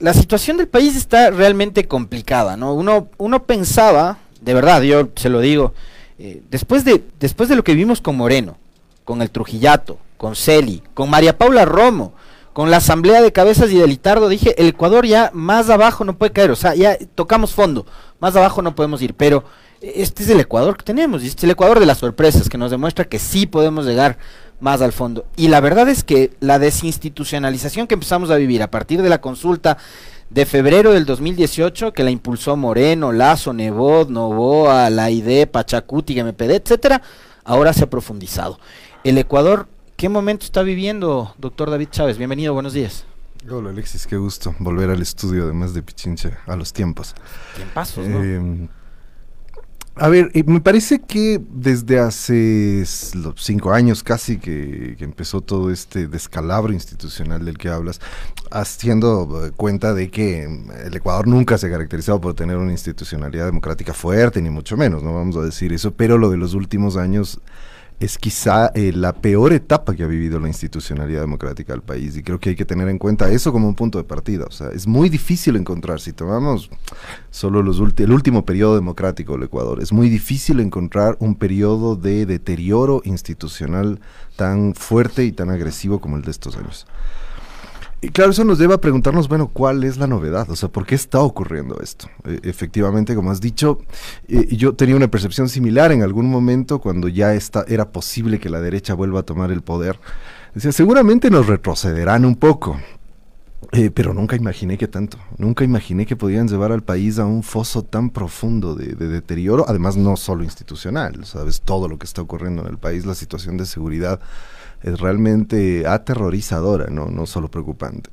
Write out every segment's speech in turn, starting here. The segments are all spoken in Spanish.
la situación del país está realmente complicada, ¿no? Uno, uno pensaba, de verdad, yo se lo digo, eh, después, de, después de lo que vimos con Moreno, con el Trujillato, con Celi, con María Paula Romo, con la asamblea de cabezas y de Litardo, dije, el Ecuador ya más abajo no puede caer, o sea, ya tocamos fondo, más abajo no podemos ir, pero este es el Ecuador que tenemos, y este es el Ecuador de las sorpresas, que nos demuestra que sí podemos llegar más al fondo. Y la verdad es que la desinstitucionalización que empezamos a vivir a partir de la consulta de febrero del 2018, que la impulsó Moreno, Lazo, Nebot, Novoa, la ID, Pachacuti, MPD, etcétera, ahora se ha profundizado. El Ecuador, ¿qué momento está viviendo, doctor David Chávez? Bienvenido, buenos días. Hola Alexis, qué gusto volver al estudio además de Pichincha a los tiempos. Tiempazos, ¿no? Eh, a ver, eh, me parece que desde hace cinco años casi que, empezó todo este descalabro institucional del que hablas, haciendo eh, cuenta de que el Ecuador nunca se ha caracterizado por tener una institucionalidad democrática fuerte, ni mucho menos, no vamos a decir eso, pero lo de los últimos años es quizá eh, la peor etapa que ha vivido la institucionalidad democrática del país y creo que hay que tener en cuenta eso como un punto de partida. O sea, es muy difícil encontrar, si tomamos solo los el último periodo democrático del Ecuador, es muy difícil encontrar un periodo de deterioro institucional tan fuerte y tan agresivo como el de estos años. Y claro, eso nos lleva a preguntarnos, bueno, ¿cuál es la novedad? O sea, ¿por qué está ocurriendo esto? E, efectivamente, como has dicho, eh, yo tenía una percepción similar en algún momento cuando ya está, era posible que la derecha vuelva a tomar el poder. Decía, seguramente nos retrocederán un poco, eh, pero nunca imaginé que tanto, nunca imaginé que podían llevar al país a un foso tan profundo de, de, deterioro, además no solo institucional, sabes, todo lo que está ocurriendo en el país, la situación de seguridad es realmente aterrorizadora, no, no solo preocupante.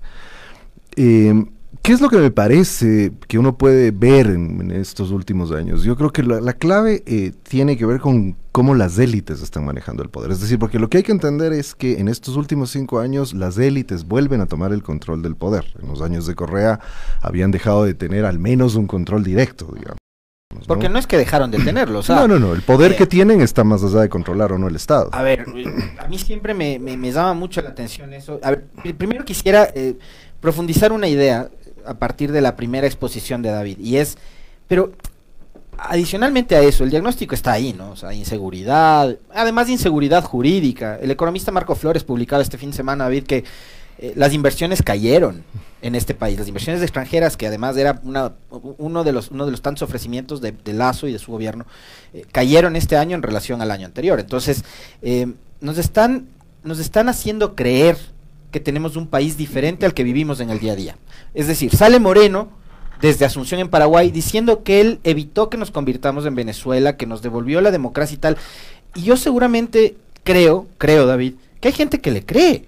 Em, ¿Qué es lo que me parece que uno puede ver en, estos últimos años? Yo creo que la, clave eh, tiene que ver con cómo las élites están manejando el poder. Es decir, porque lo que hay que entender es que en estos últimos cinco años las élites vuelven a tomar el control del poder. En los años de Correa habían dejado de tener al menos un control directo, digamos. Porque no es que dejaron de tenerlo, o sea, No, no, no, el poder que eh, tienen está más allá de controlar o no el Estado. A ver, a mí siempre me, me, llama mucho la atención eso. A ver, primero quisiera eh, profundizar una idea a partir de la primera exposición de David, y es, pero adicionalmente a eso, el diagnóstico está ahí, ¿no? O sea, inseguridad, además de inseguridad jurídica. El economista Marco Flores publicaba este fin de semana, David, que eh, las inversiones cayeron en este país. Las inversiones extranjeras, que además era una, uno, de los, uno de los tantos ofrecimientos de, Lazo y de su gobierno, eh, cayeron este año en relación al año anterior. Entonces, eh, nos, están, nos están haciendo creer que tenemos un país diferente al que vivimos en el día a día. Es decir, sale Moreno desde Asunción en Paraguay diciendo que él evitó que nos convirtamos en Venezuela, que nos devolvió la democracia y tal. Y yo seguramente creo, creo David, que hay gente que le cree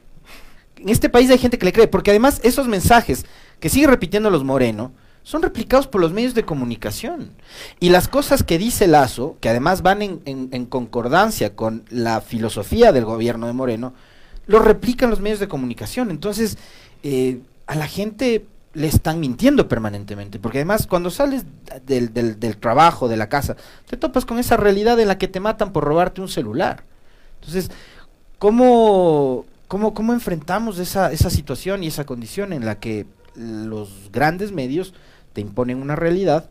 en este país hay gente que le cree, porque además esos mensajes que sigue repitiendo los Moreno son replicados por los medios de comunicación. Y las cosas que dice Lazo, que además van en, concordancia con la filosofía del gobierno de Moreno, lo replican los medios de comunicación. Entonces, eh, a la gente le están mintiendo permanentemente, porque además cuando sales del, del, trabajo, de la casa, te topas con esa realidad en la que te matan por robarte un celular. Entonces, ¿cómo ¿Cómo, cómo enfrentamos esa, esa situación y esa condición en la que los grandes medios te imponen una realidad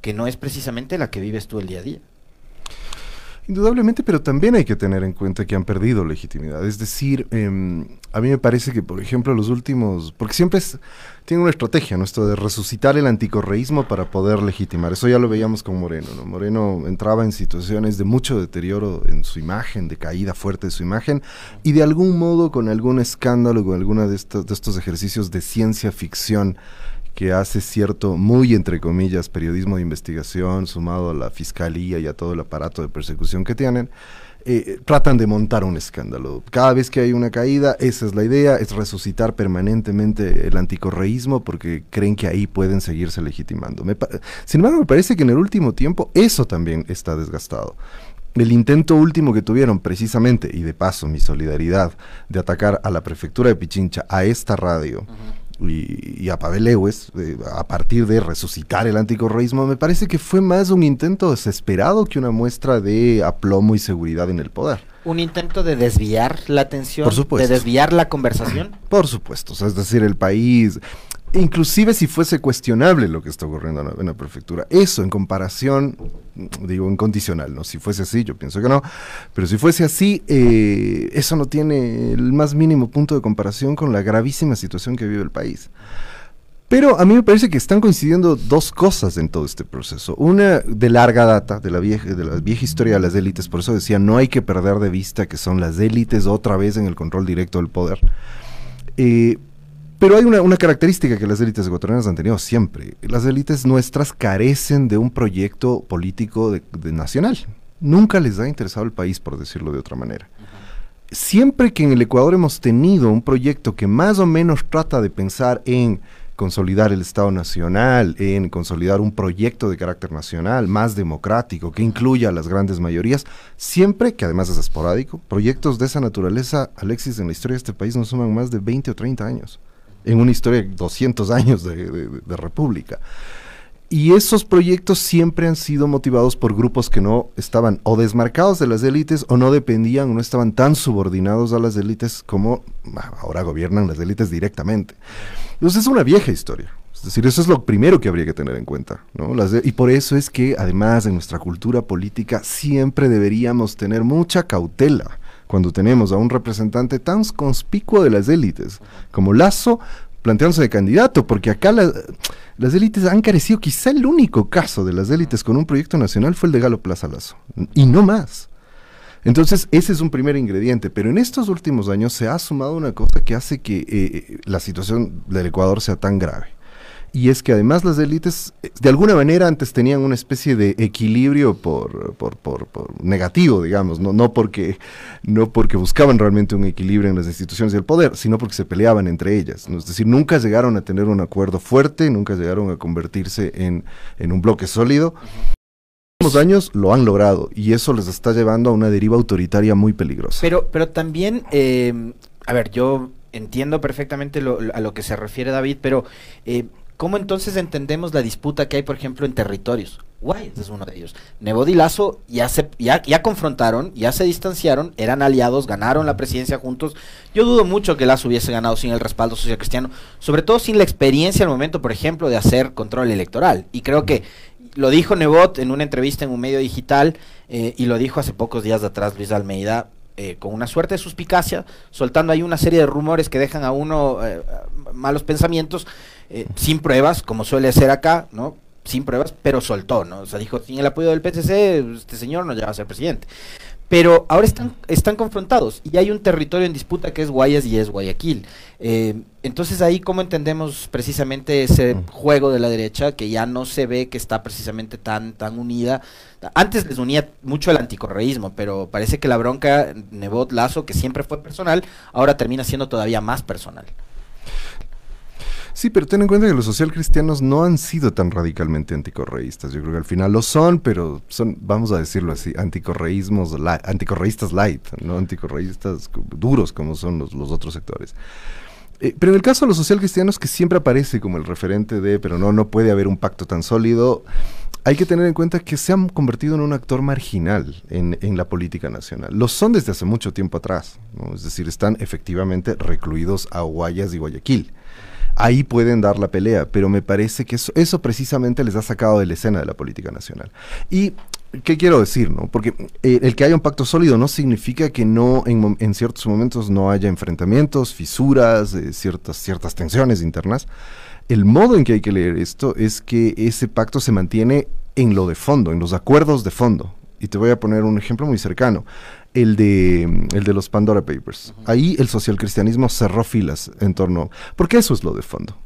que no es precisamente la que vives tú el día a día? Indudablemente, pero también hay que tener en cuenta que han perdido legitimidad. Es decir, em, a mí me parece que, por ejemplo, los últimos, porque siempre es, tiene una estrategia, ¿no? Esto de resucitar el anticorreísmo para poder legitimar. Eso ya lo veíamos con Moreno, ¿no? Moreno entraba en situaciones de mucho deterioro en su imagen, de caída fuerte de su imagen, y de algún modo con algún escándalo, con alguno de de estos ejercicios de ciencia ficción, que hace cierto, muy entre comillas, periodismo de investigación, sumado a la fiscalía y a todo el aparato de persecución que tienen, eh, tratan de montar un escándalo. Cada vez que hay una caída, esa es la idea, es resucitar permanentemente el anticorreísmo porque creen que ahí pueden seguirse legitimando. Sin embargo, me parece que en el último tiempo eso también está desgastado. El intento último que tuvieron precisamente, y de paso mi solidaridad, de atacar a la prefectura de Pichincha, a esta radio, y, a Pavel Lewis a partir de resucitar el anticorreísmo, me parece que fue más un intento desesperado que una muestra de aplomo y seguridad en el poder. ¿Un intento de desviar la atención? ¿De desviar la conversación? Por supuesto, es decir, el país inclusive si fuese cuestionable lo que está ocurriendo en la, prefectura. Eso en comparación, digo, incondicional, ¿no? Si fuese así, yo pienso que no, pero si fuese así, eh, eso no tiene el más mínimo punto de comparación con la gravísima situación que vive el país. Pero a mí me parece que están coincidiendo dos cosas en todo este proceso. Una de larga data, de la vieja, de la vieja historia de las élites, por eso decía, no hay que perder de vista que son las élites otra vez en el control directo del poder. Eh, pero hay una, característica que las élites ecuatorianas han tenido siempre. Las élites nuestras carecen de un proyecto político de, nacional. Nunca les ha interesado el país, por decirlo de otra manera. Siempre que en el Ecuador hemos tenido un proyecto que más o menos trata de pensar en consolidar el Estado Nacional, en consolidar un proyecto de carácter nacional más democrático que incluya a las grandes mayorías, siempre, que además es esporádico, proyectos de esa naturaleza, Alexis, en la historia de este país no suman más de 20 o 30 años en una historia de 200 años de, república. Y esos proyectos siempre han sido motivados por grupos que no estaban o desmarcados de las élites o no dependían o no estaban tan subordinados a las élites como ahora gobiernan las élites directamente. Entonces es una vieja historia. Es decir, eso es lo primero que habría que tener en cuenta. y por eso es que además en nuestra cultura política siempre deberíamos tener mucha cautela cuando tenemos a un representante tan conspicuo de las élites como Lazo planteándose de candidato, porque acá las élites han carecido, quizá el único caso de las élites con un proyecto nacional fue el de Galo Plaza Lazo, y no más. Entonces, ese es un primer ingrediente, pero en estos últimos años se ha sumado una cosa que hace que eh, la situación del Ecuador sea tan grave y es que además las élites eh, de alguna manera antes tenían una especie de equilibrio por, por, por, negativo, digamos, no, no, porque, no porque buscaban realmente un equilibrio en las instituciones del poder, sino porque se peleaban entre ellas. Es decir, nunca llegaron a tener un acuerdo fuerte, nunca llegaron a convertirse en, en un bloque sólido. En los años lo han logrado y eso les está llevando a una deriva autoritaria muy peligrosa. Pero, pero también, eh, a ver, yo entiendo perfectamente a lo que se refiere David, pero... Eh, ¿Cómo entonces entendemos la disputa que hay, por ejemplo, en territorios? Guayas es uno de ellos. Nebot y Lazo ya, se, ya, ya confrontaron, ya se distanciaron, eran aliados, ganaron la presidencia juntos. Yo dudo mucho que Lazo hubiese ganado sin el respaldo social cristiano, sobre todo sin la experiencia al momento, por ejemplo, de hacer control electoral. Y creo que lo dijo Nebot en una entrevista en un medio digital eh, y lo dijo hace pocos días de atrás Luis Almeida. Eh, con una suerte de suspicacia, soltando ahí una serie de rumores que dejan a uno eh, malos pensamientos, eh, sin pruebas, como suele ser acá, ¿no? Sin pruebas, pero soltó, ¿no? O sea, dijo, sin el apoyo del PCC, este señor no llega a ser presidente. Pero ahora están, están confrontados y hay un territorio en disputa que es Guayas y es Guayaquil. Eh, entonces ahí cómo entendemos precisamente ese juego de la derecha que ya no se ve que está precisamente tan, tan unida. Antes les unía mucho el anticorreísmo, pero parece que la bronca Nebot Lazo, que siempre fue personal, ahora termina siendo todavía más personal. Sí, pero ten en cuenta que los socialcristianos no han sido tan radicalmente anticorreístas. Yo creo que al final lo son, pero son, vamos a decirlo así, anticorreísmos, anticorreístas light, no anticorreístas duros como son los, otros sectores. Eh, pero en el caso de los socialcristianos, que siempre aparece como el referente de, pero no, no puede haber un pacto tan sólido, hay que tener en cuenta que se han convertido en un actor marginal en, en la política nacional. Lo son desde hace mucho tiempo atrás, es decir, están efectivamente recluidos a Guayas y Guayaquil ahí pueden dar la pelea, pero me parece que eso, eso precisamente les ha sacado de la escena de la política nacional. Y ¿Qué quiero decir? No? Porque eh, el que haya un pacto sólido no significa que no en, ciertos momentos no haya enfrentamientos, fisuras, eh, ciertas, ciertas tensiones internas. El modo en que hay que leer esto es que ese pacto se mantiene en lo de fondo, en los acuerdos de fondo. Y te voy a poner un ejemplo muy cercano el de, el de los Pandora Papers. Ahí el socialcristianismo cerró filas en torno, porque eso es lo de fondo.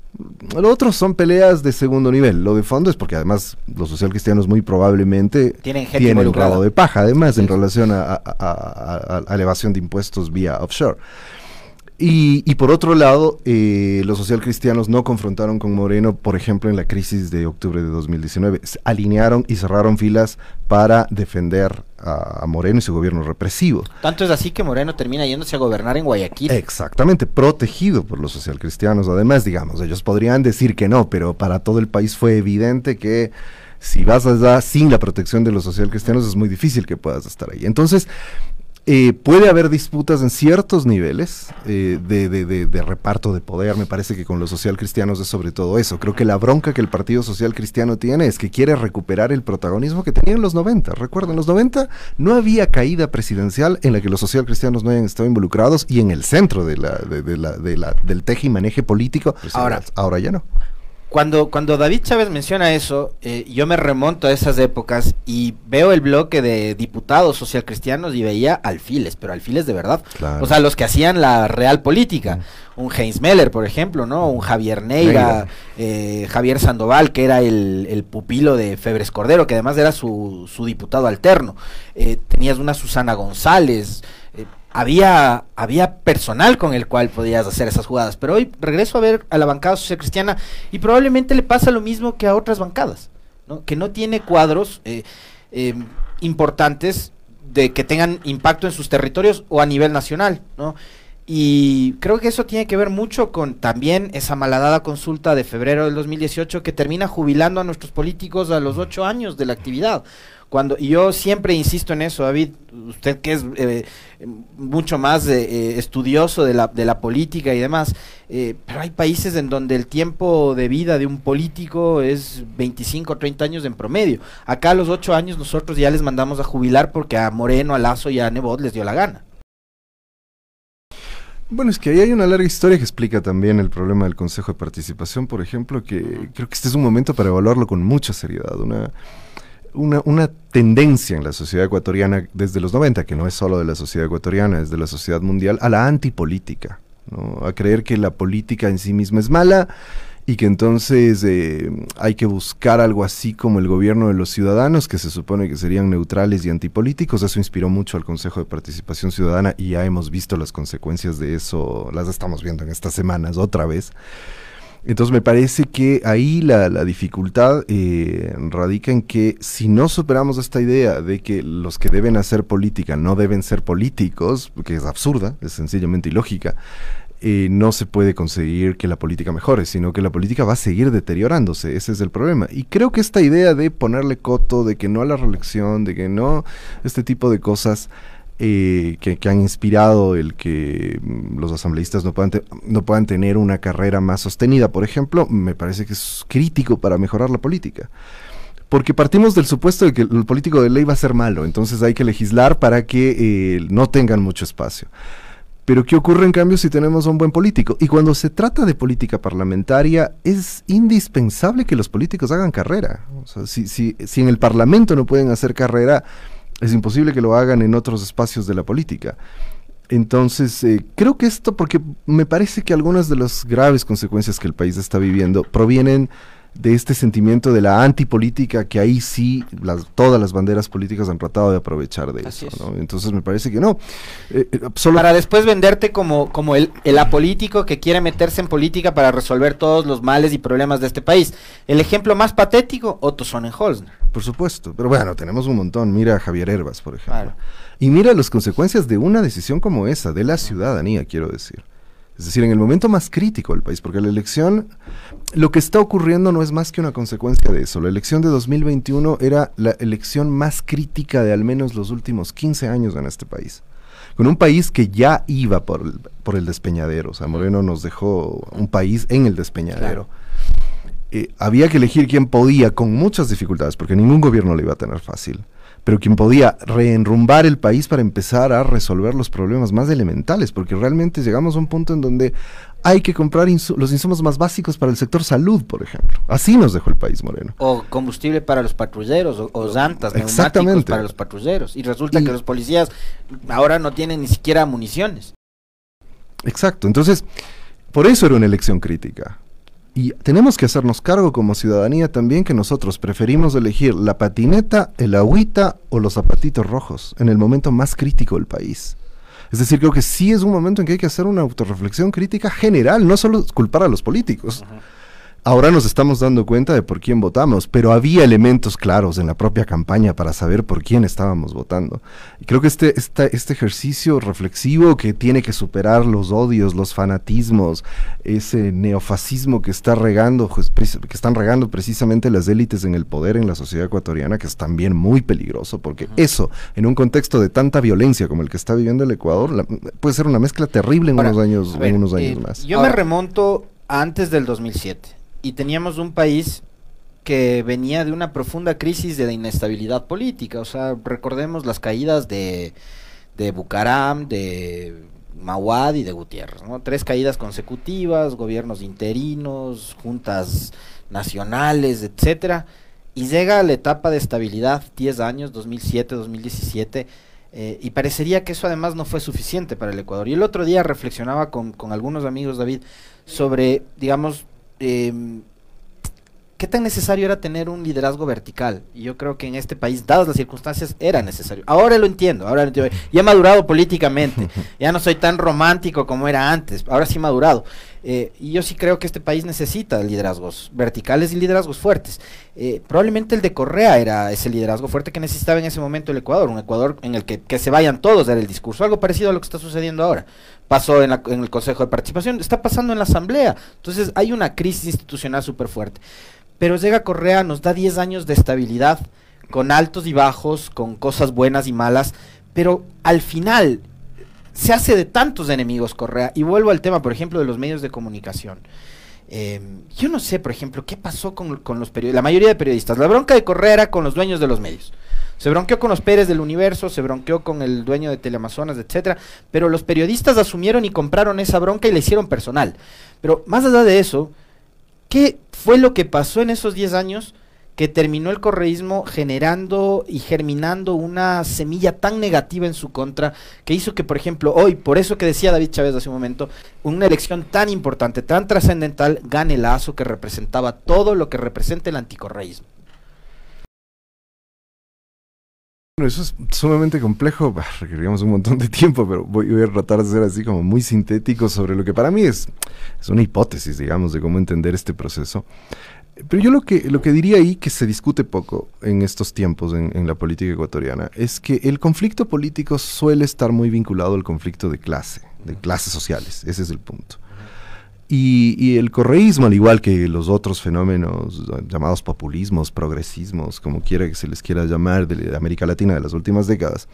Lo otro son peleas de segundo nivel. Lo de fondo es porque además los socialcristianos muy probablemente tienen, un grado de paja, además, en relación a, a, elevación de impuestos vía offshore. Y, por otro lado, eh, los socialcristianos no confrontaron con Moreno, por ejemplo, en la crisis de octubre de 2019. alinearon y cerraron filas para defender a, Moreno y su gobierno represivo. Tanto es así que Moreno termina yéndose a gobernar en Guayaquil. Exactamente, protegido por los socialcristianos. Además, digamos, ellos podrían decir que no, pero para todo el país fue evidente que si vas allá sin la protección de los socialcristianos es muy difícil que puedas estar ahí. Entonces, Eh, puede haber disputas en ciertos niveles eh, de, de, reparto de poder. Me parece que con los social cristianos es sobre todo eso. Creo que la bronca que el Partido Social Cristiano tiene es que quiere recuperar el protagonismo que tenía en los 90. Recuerden, en los 90 no había caída presidencial en la que los social cristianos no hayan estado involucrados y en el centro de la, de, la, del teje y maneje político. Ahora, ahora ya no. Cuando, cuando David Chávez menciona eso, eh, yo me remonto a esas épocas y veo el bloque de diputados socialcristianos y veía alfiles, pero alfiles de verdad. O sea, los que hacían la real política. Un Heinz Meller, por ejemplo, ¿no? Un Javier Neira, eh, Javier Sandoval, que era el, pupilo de Febres Cordero, que además era su, su diputado alterno. Eh, tenías una Susana González había, había personal con el cual podías hacer esas jugadas. Pero hoy regreso a ver a la bancada social cristiana y probablemente le pasa lo mismo que a otras bancadas, que no tiene cuadros eh, eh, importantes de que tengan impacto en sus territorios o a nivel nacional. ¿no? Y creo que eso tiene que ver mucho con también esa malhadada consulta de febrero del 2018 que termina jubilando a nuestros políticos a los ocho años de la actividad. Cuando, y yo siempre insisto en eso, David, usted que es eh, mucho más eh, estudioso de la, de la política y demás, eh, pero hay países en donde el tiempo de vida de un político es 25 o 30 años en promedio. Acá a los 8 años nosotros ya les mandamos a jubilar porque a Moreno, a Lazo y a Nebot les dio la gana. Bueno, es que ahí hay una larga historia que explica también el problema del Consejo de Participación, por ejemplo, que creo que este es un momento para evaluarlo con mucha seriedad. Una, una, una, tendencia en la sociedad ecuatoriana desde los 90, que no es solo de la sociedad ecuatoriana, es de la sociedad mundial, a la antipolítica, a creer que la política en sí misma es mala y que entonces eh, hay que buscar algo así como el gobierno de los ciudadanos, que se supone que serían neutrales y antipolíticos. Eso inspiró mucho al Consejo de Participación Ciudadana y ya hemos visto las consecuencias de eso, las estamos viendo en estas semanas otra vez. Entonces me parece que ahí la, dificultad eh, radica en que si no superamos esta idea de que los que deben hacer política no deben ser políticos, que es absurda, es sencillamente ilógica, eh, no se puede conseguir que la política mejore, sino que la política va a seguir deteriorándose, ese es el problema. Y creo que esta idea de ponerle coto, de que no a la reelección, de que no, este tipo de cosas, eh, que, han inspirado el que mm, los asambleístas no puedan, no puedan tener una carrera más sostenida, por ejemplo, me parece que es crítico para mejorar la política. Porque partimos del supuesto de que el político de ley va a ser malo, entonces hay que legislar para que eh, no tengan mucho espacio. Pero ¿qué ocurre en cambio si tenemos un buen político? Y cuando se trata de política parlamentaria, es indispensable que los políticos hagan carrera. si, si, si en el Parlamento no pueden hacer carrera, es imposible que lo hagan en otros espacios de la política. Entonces, eh, creo que esto, porque me parece que algunas de las graves consecuencias que el país está viviendo provienen de este sentimiento de la antipolítica que ahí sí las, todas las banderas políticas han tratado de aprovechar de eso. Entonces me parece que no. Eh, eh, para después venderte como, como el, el, apolítico que quiere meterse en política para resolver todos los males y problemas de este país. El ejemplo más patético, Otto Sonnenholzner. Por supuesto, pero bueno, tenemos un montón. Mira a Javier Herbas, por ejemplo. Y mira las consecuencias de una decisión como esa, de la ciudadanía, quiero decir. Es decir, en el momento más crítico del país, porque la elección, lo que está ocurriendo no es más que una consecuencia de eso. La elección de 2021 era la elección más crítica de al menos los últimos 15 años en este país. Con un país que ya iba por el, por el despeñadero. O sea, Moreno nos dejó un país en el despeñadero. Eh, había que elegir quién podía, con muchas dificultades, porque ningún gobierno le iba a tener fácil pero quien podía reenrumbar el país para empezar a resolver los problemas más elementales, porque realmente llegamos a un punto en donde hay que comprar los insumos más básicos para el sector salud, por ejemplo. Así nos dejó el país moreno. O combustible para los patrulleros, o, o llantas, neumáticos para los patrulleros. Y resulta que los policías ahora no tienen ni siquiera municiones. Exacto, entonces, por eso era una elección crítica. Y tenemos que hacernos cargo como ciudadanía también que nosotros preferimos elegir la patineta, el agüita o los zapatitos rojos en el momento más crítico del país. Es decir, creo que sí es un momento en que hay que hacer una autorreflexión crítica general, no solo culpar a los políticos. Ahora nos estamos dando cuenta de por quién votamos, pero había elementos claros en la propia campaña para saber por quién estábamos votando. Y creo que este, este ejercicio reflexivo que tiene que superar los odios, los fanatismos, ese neofascismo que está regando, pues, que están regando precisamente las élites en el poder en la sociedad ecuatoriana, que es también muy peligroso, porque eso, en un contexto de tanta violencia como el que está viviendo el Ecuador, puede ser una mezcla terrible en unos años, en unos años eh, más. Yo me remonto antes del 2007 y teníamos un país que venía de una profunda crisis de inestabilidad política. O sea, recordemos las caídas de, de Bucaram, de Mawad y de Gutiérrez. ¿no? Tres caídas consecutivas, gobiernos interinos, juntas nacionales, etcétera. Y llega la etapa de estabilidad, 10 años, 2007, 2017. Eh, y parecería que eso además no fue suficiente para el Ecuador. Y el otro día reflexionaba con, con algunos amigos, David, sobre, digamos, eh, ¿qué tan necesario era tener un liderazgo vertical? Y yo creo que en este país, dadas las circunstancias, era necesario. Ahora lo entiendo, ahora lo entiendo. Ya he madurado políticamente, ya no soy tan romántico como era antes, ahora sí he madurado. Eh, y yo sí creo que este país necesita liderazgos verticales y liderazgos fuertes. Eh, probablemente el de Correa era ese liderazgo fuerte que necesitaba en ese momento el Ecuador, un Ecuador en el que, que se vayan todos era el discurso, algo parecido a lo que está sucediendo ahora. Pasó en, en el Consejo de Participación, está pasando en la Asamblea. Entonces hay una crisis institucional súper fuerte. Pero llega Correa, nos da 10 años de estabilidad, con altos y bajos, con cosas buenas y malas, pero al final se hace de tantos enemigos Correa. Y vuelvo al tema, por ejemplo, de los medios de comunicación. Em, yo no sé, por ejemplo, qué pasó con, los periodistas, la mayoría de periodistas. La bronca de Correa era con los dueños de los medios. Se bronqueó con los Pérez del Universo, se bronqueó con el dueño de Teleamazonas, etcétera, pero los periodistas asumieron y compraron esa bronca y la hicieron personal. Pero más allá de eso, ¿qué fue lo que pasó en esos 10 años que terminó el correísmo generando y germinando una semilla tan negativa en su contra que hizo que, por ejemplo, hoy, por eso que decía David Chávez hace un momento, una elección tan importante, tan trascendental, gane Lazo que representaba todo lo que representa el anticorreísmo. Bueno, eso es sumamente complejo, requeríamos un montón de tiempo, pero voy, a tratar de ser así como muy sintético sobre lo que para mí es, una hipótesis, digamos, de cómo entender este proceso. Pero yo lo que diría ahí, que se discute poco en estos tiempos en, la política ecuatoriana, es que el conflicto político suele estar muy vinculado al conflicto de clase, de clases sociales. Ese es el punto. Y, el correísmo, al igual que los otros fenómenos llamados populismos, progresismos, como quiera que se les quiera llamar, de América Latina de las últimas décadas,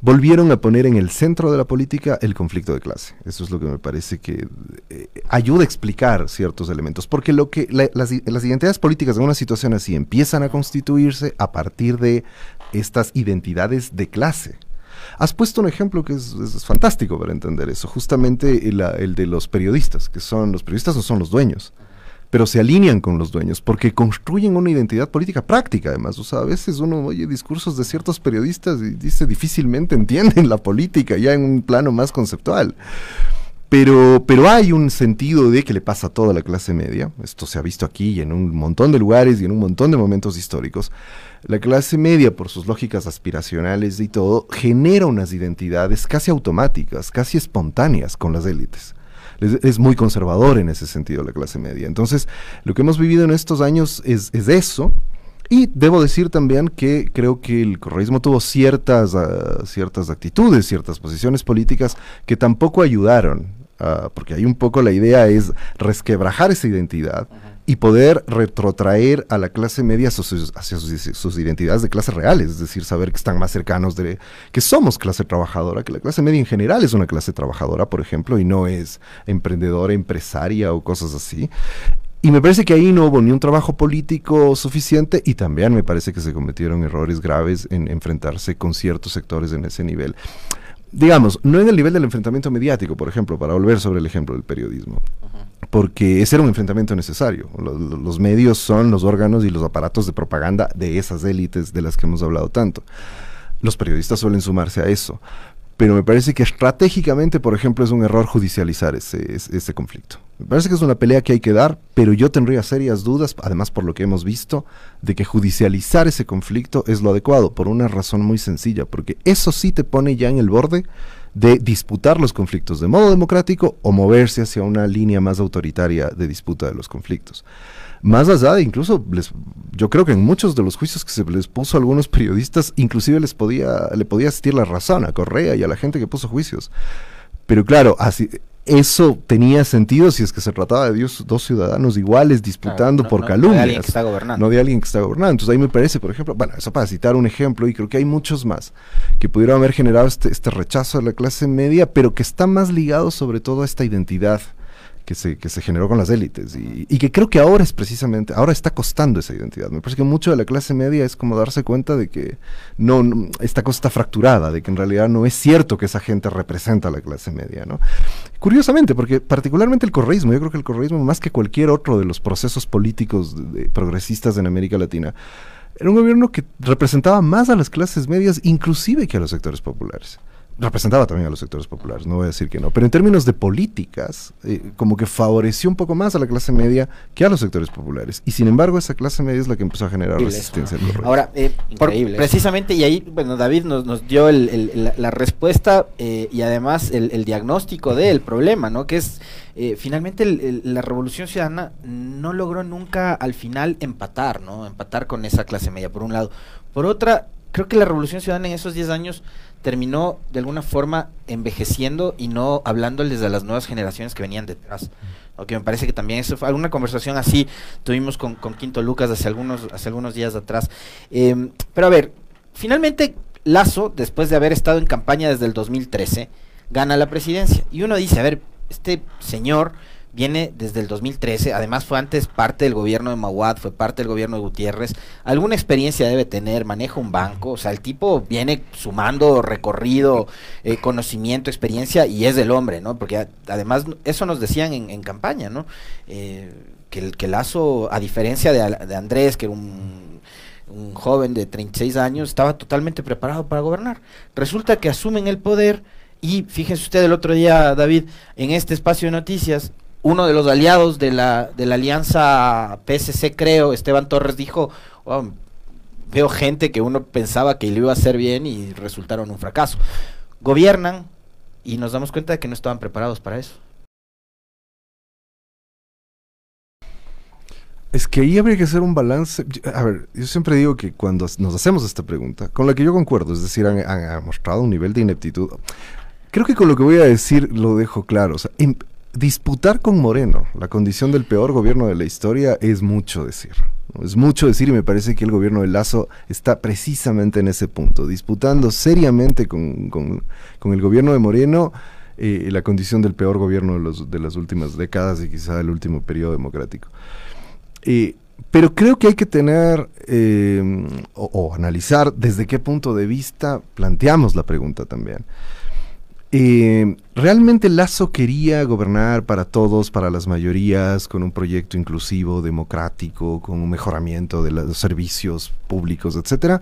volvieron a poner en el centro de la política el conflicto de clase. Eso es lo que me parece que eh, ayuda a explicar ciertos elementos, porque lo que las, identidades políticas en una situación así empiezan a constituirse a partir de estas identidades de clase. Has puesto un ejemplo que es, fantástico para entender eso, justamente el, el, de los periodistas, que son los periodistas no son los dueños pero se alinean con los dueños porque construyen una identidad política práctica además. O sea, a veces uno oye discursos de ciertos periodistas y dice difícilmente entienden la política ya en un plano más conceptual. Pero, pero hay un sentido de que le pasa a toda la clase media. Esto se ha visto aquí y en un montón de lugares y en un montón de momentos históricos. La clase media, por sus lógicas aspiracionales y todo, genera unas identidades casi automáticas, casi espontáneas con las élites es, muy conservador en ese sentido la clase media. Entonces, lo que hemos vivido en estos años es, eso. Y debo decir también que creo que el correísmo tuvo ciertas, ah, ciertas actitudes, ciertas posiciones políticas que tampoco ayudaron, ah, porque hay un poco la idea es resquebrajar esa identidad y poder retrotraer a la clase media hacia, sus, identidades de clase reales, es decir, saber que están más cercanos de que somos clase trabajadora, que la clase media en general es una clase trabajadora, por ejemplo, y no es emprendedora, empresaria o cosas así. Y me parece que ahí no hubo ni un trabajo político suficiente y también me parece que se cometieron errores graves en enfrentarse con ciertos sectores en ese nivel. Digamos, no en el nivel del enfrentamiento mediático, por ejemplo, para volver sobre el ejemplo del periodismo, porque ese era un enfrentamiento necesario. Los, medios son los órganos y los aparatos de propaganda de esas élites de las que hemos hablado tanto. Los periodistas suelen sumarse a eso, pero me parece que estratégicamente, por ejemplo, es un error judicializar ese, ese, conflicto. Me parece que es una pelea que hay que dar, pero yo tendría serias dudas, además por lo que hemos visto, de que judicializar ese conflicto es lo adecuado, por una razón muy sencilla, porque eso sí te pone ya en el borde de disputar los conflictos de modo democrático o moverse hacia una línea más autoritaria de disputa de los conflictos. Más allá de incluso, les, yo creo que en muchos de los juicios que se les puso a algunos periodistas, inclusive les podía, le podía asistir la razón a Correa y a la gente que puso juicios. Pero claro, así, eso tenía sentido si es que se trataba de dos ciudadanos iguales disputando por calumnias. No de alguien que está gobernando. No de alguien que está gobernando. Entonces ahí me parece, por ejemplo, bueno, eso para citar un ejemplo, y creo que hay muchos más, que pudieron haber generado este, este rechazo de la clase media, pero que está más ligado sobre todo a esta identidad que se, que se generó con las élites y, y, que creo que ahora es precisamente, ahora está costando esa identidad. Me parece que mucho de la clase media es como darse cuenta de que no, esta cosa está fracturada, de que en realidad no es cierto que esa gente representa a la clase media, ¿no? Curiosamente, porque particularmente el correísmo, yo creo que el correísmo más que cualquier otro de los procesos políticos progresistas en América Latina, era un gobierno que representaba más a las clases medias inclusive que a los sectores populares representaba también a los sectores populares, no voy a decir que no, pero en términos de políticas, eh, como que favoreció un poco más a la clase media que a los sectores populares. Y sin embargo, esa clase media es la que empezó a generar resistencia. Ahora, eh, precisamente, y ahí, bueno, David nos, nos dio la, respuesta eh, y además el, diagnóstico del problema, ¿no? Que es, finalmente, la revolución ciudadana no logró nunca al final empatar, ¿no? Empatar con esa clase media, por un lado. Por otra, creo que la revolución ciudadana en esos 10 años terminó de alguna forma envejeciendo y no hablándoles de las nuevas generaciones que venían detrás. Que me parece que también eso fue alguna conversación así tuvimos con, Quinto Lucas hace algunos, hace algunos días atrás. Em, pero a ver, finalmente Lazo, después de haber estado en campaña desde el 2013, gana la presidencia. Y uno dice, a ver, este señor viene desde el 2013, además fue antes parte del gobierno de Maguad, fue parte del gobierno de Gutiérrez, alguna experiencia debe tener, maneja un banco, o sea, el tipo viene sumando recorrido, eh, conocimiento, experiencia y es del hombre, ¿no? Porque además eso nos decían en, campaña, ¿no? Eh, que, el, que Lazo, a diferencia de, de Andrés, que era un un joven de 36 años, estaba totalmente preparado para gobernar. Resulta que asumen el poder y fíjense usted el otro día, David, en este espacio de noticias, uno de los aliados de la, de la alianza PSC, creo, Esteban Torres, dijo, oh, veo gente que uno pensaba que lo iba a hacer bien y resultaron un fracaso. Gobiernan y nos damos cuenta de que no estaban preparados para eso. Es que ahí habría que hacer un balance. A ver, yo siempre digo que cuando nos hacemos esta pregunta, con la que yo concuerdo, es decir, han, mostrado un nivel de ineptitud. Creo que con lo que voy a decir lo dejo claro. O sea, disputar con Moreno la condición del peor gobierno de la historia es mucho decir. Es mucho decir y me parece que el gobierno de Lazo está precisamente en ese punto, disputando seriamente con, el gobierno de Moreno eh, la condición del peor gobierno de, los, de, las últimas décadas y quizá del último periodo democrático. Eh, pero creo que hay que tener eh, o analizar desde qué punto de vista planteamos la pregunta también. Eh, realmente Lazo quería gobernar para todos, para las mayorías, con un proyecto inclusivo, democrático, con un mejoramiento de los servicios públicos, etcétera.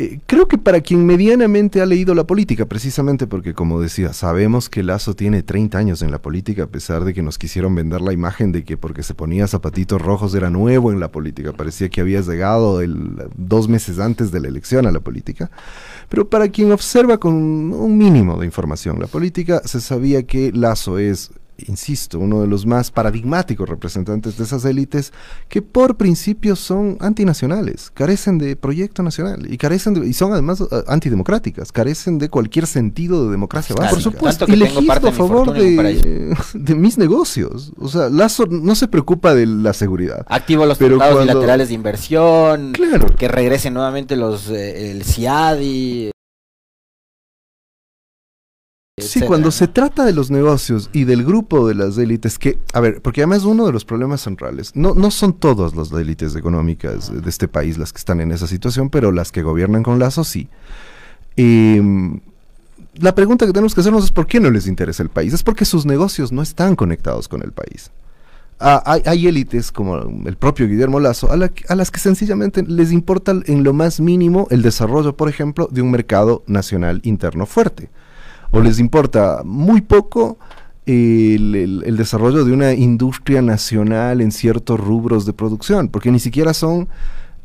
Eh, creo que para quien medianamente ha leído la política, precisamente porque, como decía, sabemos que Lazo tiene 30 años en la política, a pesar de que nos quisieron vender la imagen de que porque se ponía zapatitos rojos era nuevo en la política, parecía que había llegado dos meses antes de la elección a la política. Pero para quien observa con un mínimo de información la política, se sabía que Lazo es insisto, uno de los más paradigmáticos representantes de esas élites que por principio son antinacionales, carecen de proyecto nacional y carecen y son además uh, antidemocráticas, carecen de cualquier sentido de democracia básica. Por supuesto, y legislo a favor de, de, mis negocios. O sea, Lazo no se preocupa de la seguridad. Activo los tratados bilaterales de inversión, que regresen nuevamente los eh, el CIADI. Sí, cuando se trata de los negocios y del grupo de las élites, que, a ver, porque además uno de los problemas centrales, no, no son todas las élites económicas de este país las que están en esa situación, pero las que gobiernan con Lazo sí. Em, la pregunta que tenemos que hacernos es por qué no les interesa el país. Es porque sus negocios no están conectados con el país. Ah, hay, élites como el propio Guillermo Lazo a, a, las que sencillamente les importa en lo más mínimo el desarrollo, por ejemplo, de un mercado nacional interno fuerte o les importa muy poco el, desarrollo de una industria nacional en ciertos rubros de producción, porque ni siquiera son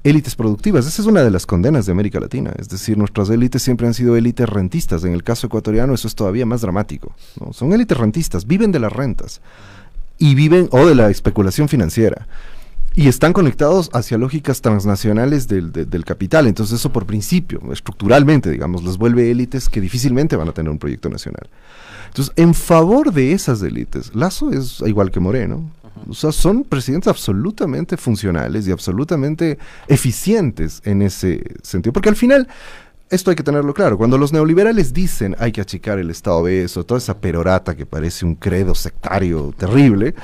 élites productivas. Esa es una de las condenas de América Latina. Es decir, nuestras élites siempre han sido élites rentistas. En el caso ecuatoriano eso es todavía más dramático. Son élites rentistas, viven de las rentas y viven o de la especulación financiera. Y están conectados hacia lógicas transnacionales del, del, capital. Entonces eso por principio, estructuralmente, digamos, les vuelve élites que difícilmente van a tener un proyecto nacional. Entonces, en favor de esas élites, Lazo es igual que Moreno. O sea, son presidentes absolutamente funcionales y absolutamente eficientes en ese sentido. Porque al final, esto hay que tenerlo claro. Cuando los neoliberales dicen hay que achicar el Estado beso, toda esa perorata que parece un credo sectario terrible,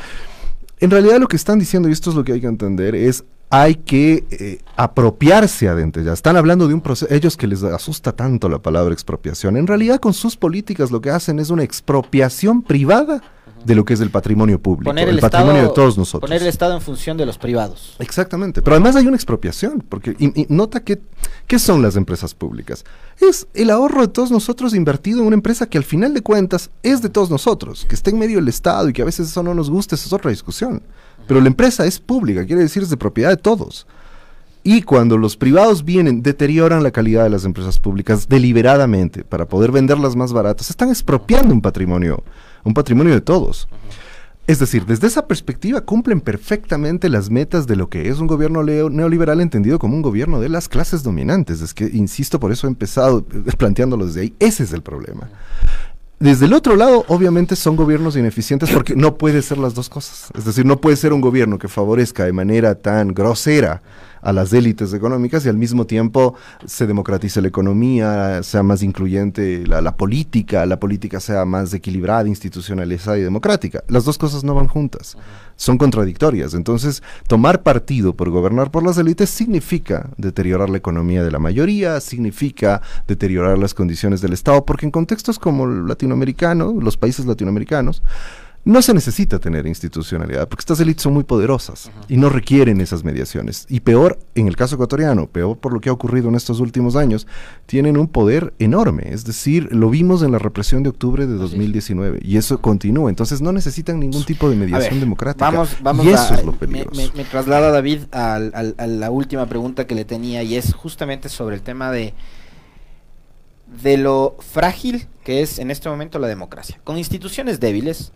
en realidad lo que están diciendo, y esto es lo que hay que entender, es hay que eh, apropiarse adentro. Ya están hablando de un proceso, ellos que les asusta tanto la palabra expropiación. En realidad con sus políticas lo que hacen es una expropiación privada de lo que es el patrimonio público, el, patrimonio de todos nosotros. Poner el Estado en función de los privados. Exactamente, pero además hay una expropiación, porque y, nota que, ¿qué son las empresas públicas? Es el ahorro de todos nosotros invertido en una empresa que al final de cuentas es de todos nosotros, que está en medio del Estado y que a veces eso no nos gusta, esa es otra discusión. Pero la empresa es pública, quiere decir es de propiedad de todos. Y cuando los privados vienen, deterioran la calidad de las empresas públicas deliberadamente para poder venderlas más baratas, están expropiando un patrimonio un patrimonio de todos. Es decir, desde esa perspectiva cumplen perfectamente las metas de lo que es un gobierno neoliberal entendido como un gobierno de las clases dominantes. Es que, insisto, por eso he empezado planteándolo desde ahí. Ese es el problema. Desde el otro lado, obviamente son gobiernos ineficientes porque no puede ser las dos cosas. Es decir, no puede ser un gobierno que favorezca de manera tan grosera a las élites económicas y al mismo tiempo se democratice la economía, sea más incluyente la, política, la política sea más equilibrada, institucionalizada y democrática. Las dos cosas no van juntas, son contradictorias. Entonces, tomar partido por gobernar por las élites significa deteriorar la economía de la mayoría, significa deteriorar las condiciones del Estado, porque en contextos como el latinoamericano, los países latinoamericanos, no se necesita tener institucionalidad, porque estas élites son muy poderosas y no requieren esas mediaciones. Y peor, en el caso ecuatoriano, peor por lo que ha ocurrido en estos últimos años, tienen un poder enorme. Es decir, lo vimos en la represión de octubre de 2019 y eso continúa. Entonces no necesitan ningún tipo de mediación democrática. Vamos, vamos y eso es lo peligroso. Me, traslada David a la última pregunta que le tenía y es justamente sobre el tema de de lo frágil que es en este momento la democracia. Con instituciones débiles,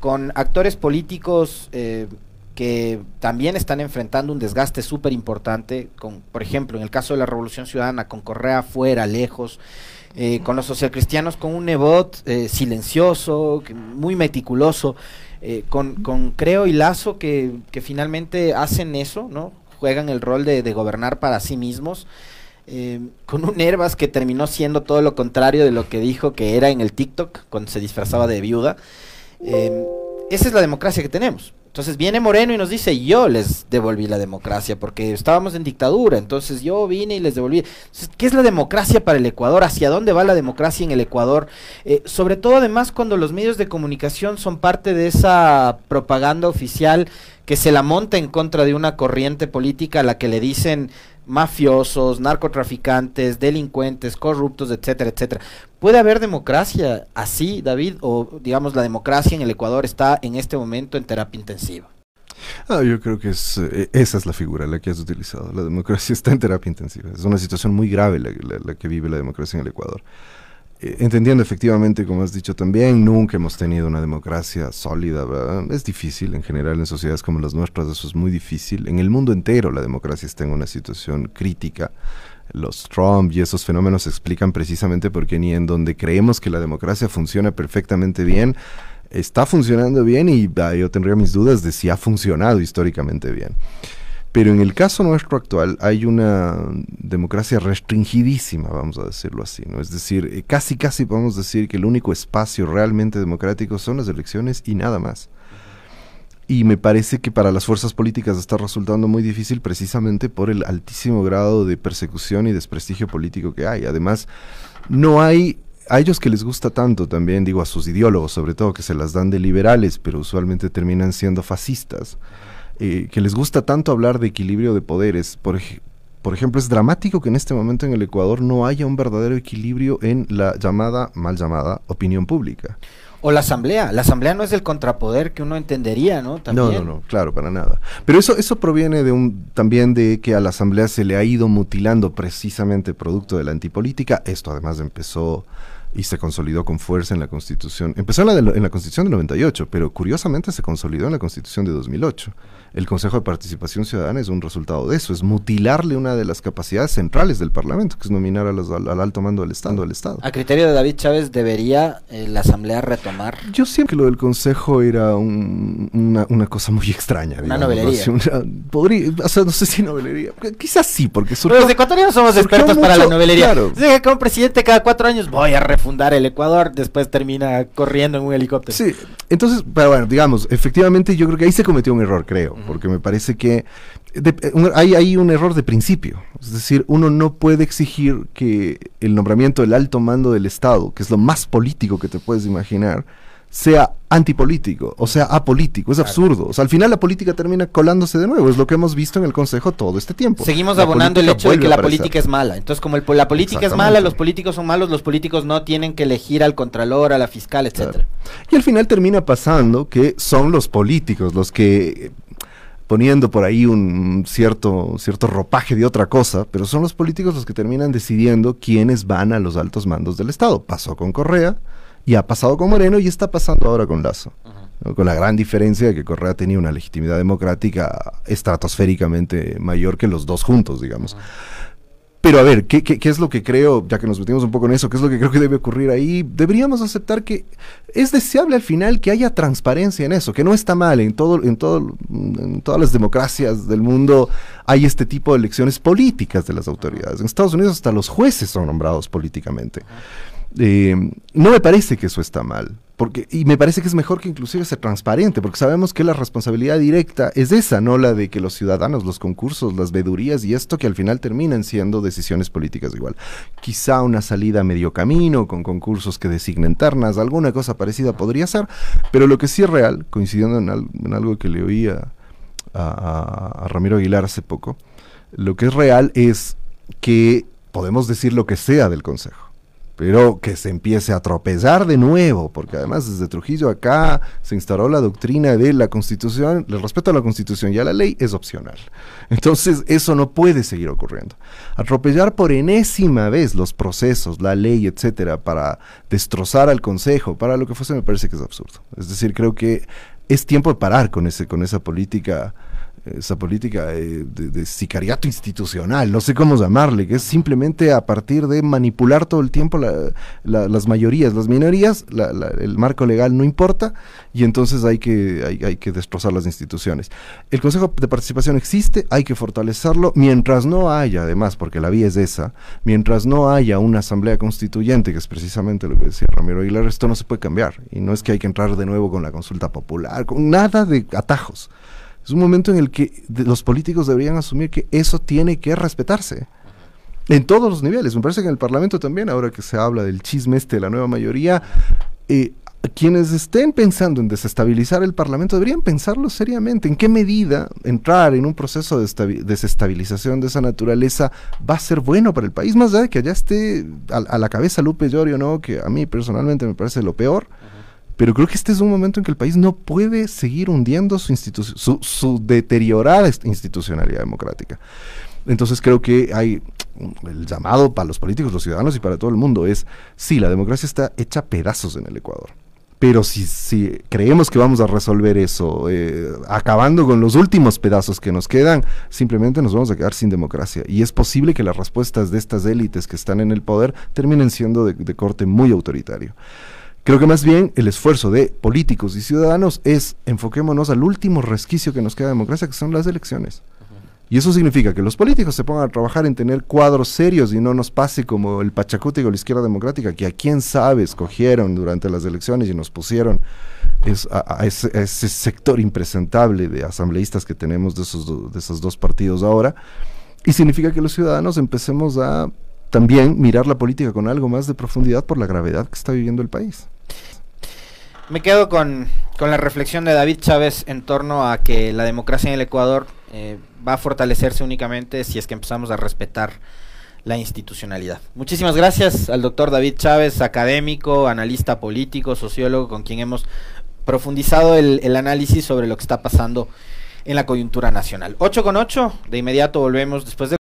con actores políticos eh, que también están enfrentando un desgaste súper importante, con, por ejemplo, en el caso de la Revolución Ciudadana, con Correa fuera, lejos, eh, con los socialcristianos con un Nebot eh, silencioso, muy meticuloso, con, con, Creo y Lazo que, que, finalmente hacen eso, ¿no? Juegan el rol de gobernar para sí mismos. con un Herbas que terminó siendo todo lo contrario de lo que dijo que era en el TikTok cuando se disfrazaba de viuda. Em, esa es la democracia que tenemos. Entonces viene Moreno y nos dice, yo les devolví la democracia porque estábamos en dictadura, entonces yo vine y les devolví. ¿Qué es la democracia para el Ecuador? ¿Hacia dónde va la democracia en el Ecuador? Eh, sobre todo además cuando los medios de comunicación son parte de esa propaganda oficial que se la monta en contra de una corriente política a la que le dicen mafiosos, narcotraficantes, delincuentes, corruptos, etcétera, etcétera. ¿Puede haber democracia así, David? ¿O digamos la democracia en el Ecuador está en este momento en terapia intensiva? Ah, yo creo que es, eh, esa es la figura la que has utilizado. La democracia está en terapia intensiva. Es una situación muy grave la que vive la democracia en el Ecuador. Eh, entendiendo efectivamente, como has dicho también, nunca hemos tenido una democracia sólida, Es difícil, en general, en sociedades como las nuestras, eso es muy difícil. En el mundo entero la democracia está en una situación crítica. Los Trump y esos fenómenos se explican precisamente porque ni en donde creemos que la democracia funciona perfectamente bien, está funcionando bien y ah, yo tendría mis dudas de si ha funcionado históricamente bien. Pero en el caso nuestro actual hay una democracia restringidísima, vamos a decirlo así, ¿no? Es decir, eh, casi casi podemos decir que el único espacio realmente democrático son las elecciones y nada más. Y me parece que para las fuerzas políticas está resultando muy difícil precisamente por el altísimo grado de persecución y desprestigio político que hay. Además, no hay a ellos que les gusta tanto también, digo a sus ideólogos sobre todo, que se las dan de liberales, pero usualmente terminan siendo fascistas. Eh, que les gusta tanto hablar de equilibrio de poderes. Por, por ejemplo, es dramático que en este momento en el Ecuador no haya un verdadero equilibrio en la llamada, mal llamada, opinión pública. O la asamblea. La asamblea no es el contrapoder que uno entendería, ¿no? No, no, no, claro, para nada. Pero eso, eso proviene de un, también de que a la asamblea se le ha ido mutilando precisamente producto de la antipolítica. Esto además empezó y se consolidó con fuerza en la Constitución. Empezó en la, en la Constitución de 98, pero curiosamente se consolidó en la Constitución de 2008 el Consejo de Participación Ciudadana es un resultado de eso, es mutilarle una de las capacidades centrales del Parlamento, que es nominar al, alto mando del Estado, del Estado. A criterio de David Chávez, ¿debería eh, la Asamblea retomar? Yo siempre que lo del Consejo era una, cosa muy extraña. Una novelería. podría, o sea, no sé si novelería, quizás sí, porque surgió, Los ecuatorianos somos expertos para la novelería. Claro. como presidente cada cuatro años voy a refundar el Ecuador, después termina corriendo en un helicóptero. Sí, entonces, pero bueno, digamos, efectivamente yo creo que ahí se cometió un error, creo porque me parece que hay, hay un error de principio. Es decir, uno no puede exigir que el nombramiento del alto mando del Estado, que es lo más político que te puedes imaginar, sea antipolítico, o sea apolítico, es absurdo. O sea, al final la política termina colándose de nuevo, es lo que hemos visto en el Consejo todo este tiempo. Seguimos abonando el hecho de que la política es mala. Entonces, como el, la política es mala, los políticos son malos, los políticos no tienen que elegir al contralor, a la fiscal, etcétera. Y al final termina pasando que son los políticos los que poniendo por ahí un cierto, cierto ropaje de otra cosa, pero son los políticos los que terminan decidiendo quiénes van a los altos mandos del Estado. Pasó con Correa y ha pasado con Moreno y está pasando ahora con Lazo. Con la gran diferencia de que Correa tenía una legitimidad democrática estratosféricamente mayor que los dos juntos, digamos. Pero a ver, ¿qué, ¿qué, es lo que creo, ya que nos metimos un poco en eso, qué es lo que creo que debe ocurrir ahí? Deberíamos aceptar que es deseable al final que haya transparencia en eso, que no está mal, en, todo, en, todo, en todas las democracias del mundo hay este tipo de elecciones políticas de las autoridades. En Estados Unidos hasta los jueces son nombrados políticamente. Eh, no me parece que eso está mal. Porque, y me parece que es mejor que inclusive sea transparente, porque sabemos que la responsabilidad directa es esa, no la de que los ciudadanos, los concursos, las vedurías y esto que al final terminan siendo decisiones políticas igual. Quizá una salida a medio camino, con concursos que designen ternas, alguna cosa parecida podría ser, pero lo que sí es real, coincidiendo en, algo que le oía a Ramiro Aguilar hace poco, lo que es real es que podemos decir lo que sea del Consejo pero que se empiece a tropezar de nuevo, porque además desde Trujillo acá se instauró la doctrina de la constitución, el respeto a la constitución y a la ley es opcional. Entonces eso no puede seguir ocurriendo. Atropellar por enésima vez los procesos, la ley, etcétera, para destrozar al Consejo, para lo que fuese, me parece que es absurdo. Es decir, creo que es tiempo de parar con, ese, con esa política esa política de, sicariato institucional, no sé cómo llamarle, que es simplemente a partir de manipular todo el tiempo las mayorías, las minorías, el marco legal no importa y entonces hay que, hay, hay, que destrozar las instituciones. El Consejo de Participación existe, hay que fortalecerlo, mientras no haya, además, porque la vía es esa, mientras no haya una asamblea constituyente, que es precisamente lo que decía Ramiro Aguilar, esto no se puede cambiar y no es que hay que entrar de nuevo con la consulta popular, con nada de atajos. Es un momento en el que los políticos deberían asumir que eso tiene que respetarse. En todos los niveles. Me parece que en el Parlamento también, ahora que se habla del chisme este de la nueva mayoría, eh, quienes estén pensando en desestabilizar el Parlamento deberían pensarlo seriamente. ¿En qué medida entrar en un proceso de desestabilización de esa naturaleza va a ser bueno para el país? Más allá de que allá esté a, la cabeza Lupe Llorio, ¿no? que a mí personalmente me parece lo peor. Pero creo que este es un momento en que el país no puede seguir hundiendo su, su, su deteriorada institucionalidad democrática. Entonces creo que hay el llamado para los políticos, los ciudadanos y para todo el mundo es, sí, la democracia está hecha pedazos en el Ecuador. Pero si, si creemos que vamos a resolver eso, eh, acabando con los últimos pedazos que nos quedan, simplemente nos vamos a quedar sin democracia. Y es posible que las respuestas de estas élites que están en el poder terminen siendo de corte muy autoritario. Creo que más bien el esfuerzo de políticos y ciudadanos es enfoquémonos al último resquicio que nos queda de democracia, que son las elecciones. Y eso significa que los políticos se pongan a trabajar en tener cuadros serios y no nos pase como el Pachacútico o la izquierda democrática, que a quién sabe escogieron durante las elecciones y nos pusieron a, ese, sector impresentable de asambleístas que tenemos de esos, de esos dos partidos ahora. Y significa que los ciudadanos empecemos a también mirar la política con algo más de profundidad por la gravedad que está viviendo el país. Me quedo con, la reflexión de David Chávez en torno a que la democracia en el Ecuador eh, va a fortalecerse únicamente si es que empezamos a respetar la institucionalidad. Muchísimas gracias al doctor David Chávez, académico, analista político, sociólogo, con quien hemos profundizado el, el análisis sobre lo que está pasando en la coyuntura nacional. 8 con 8, de inmediato volvemos después del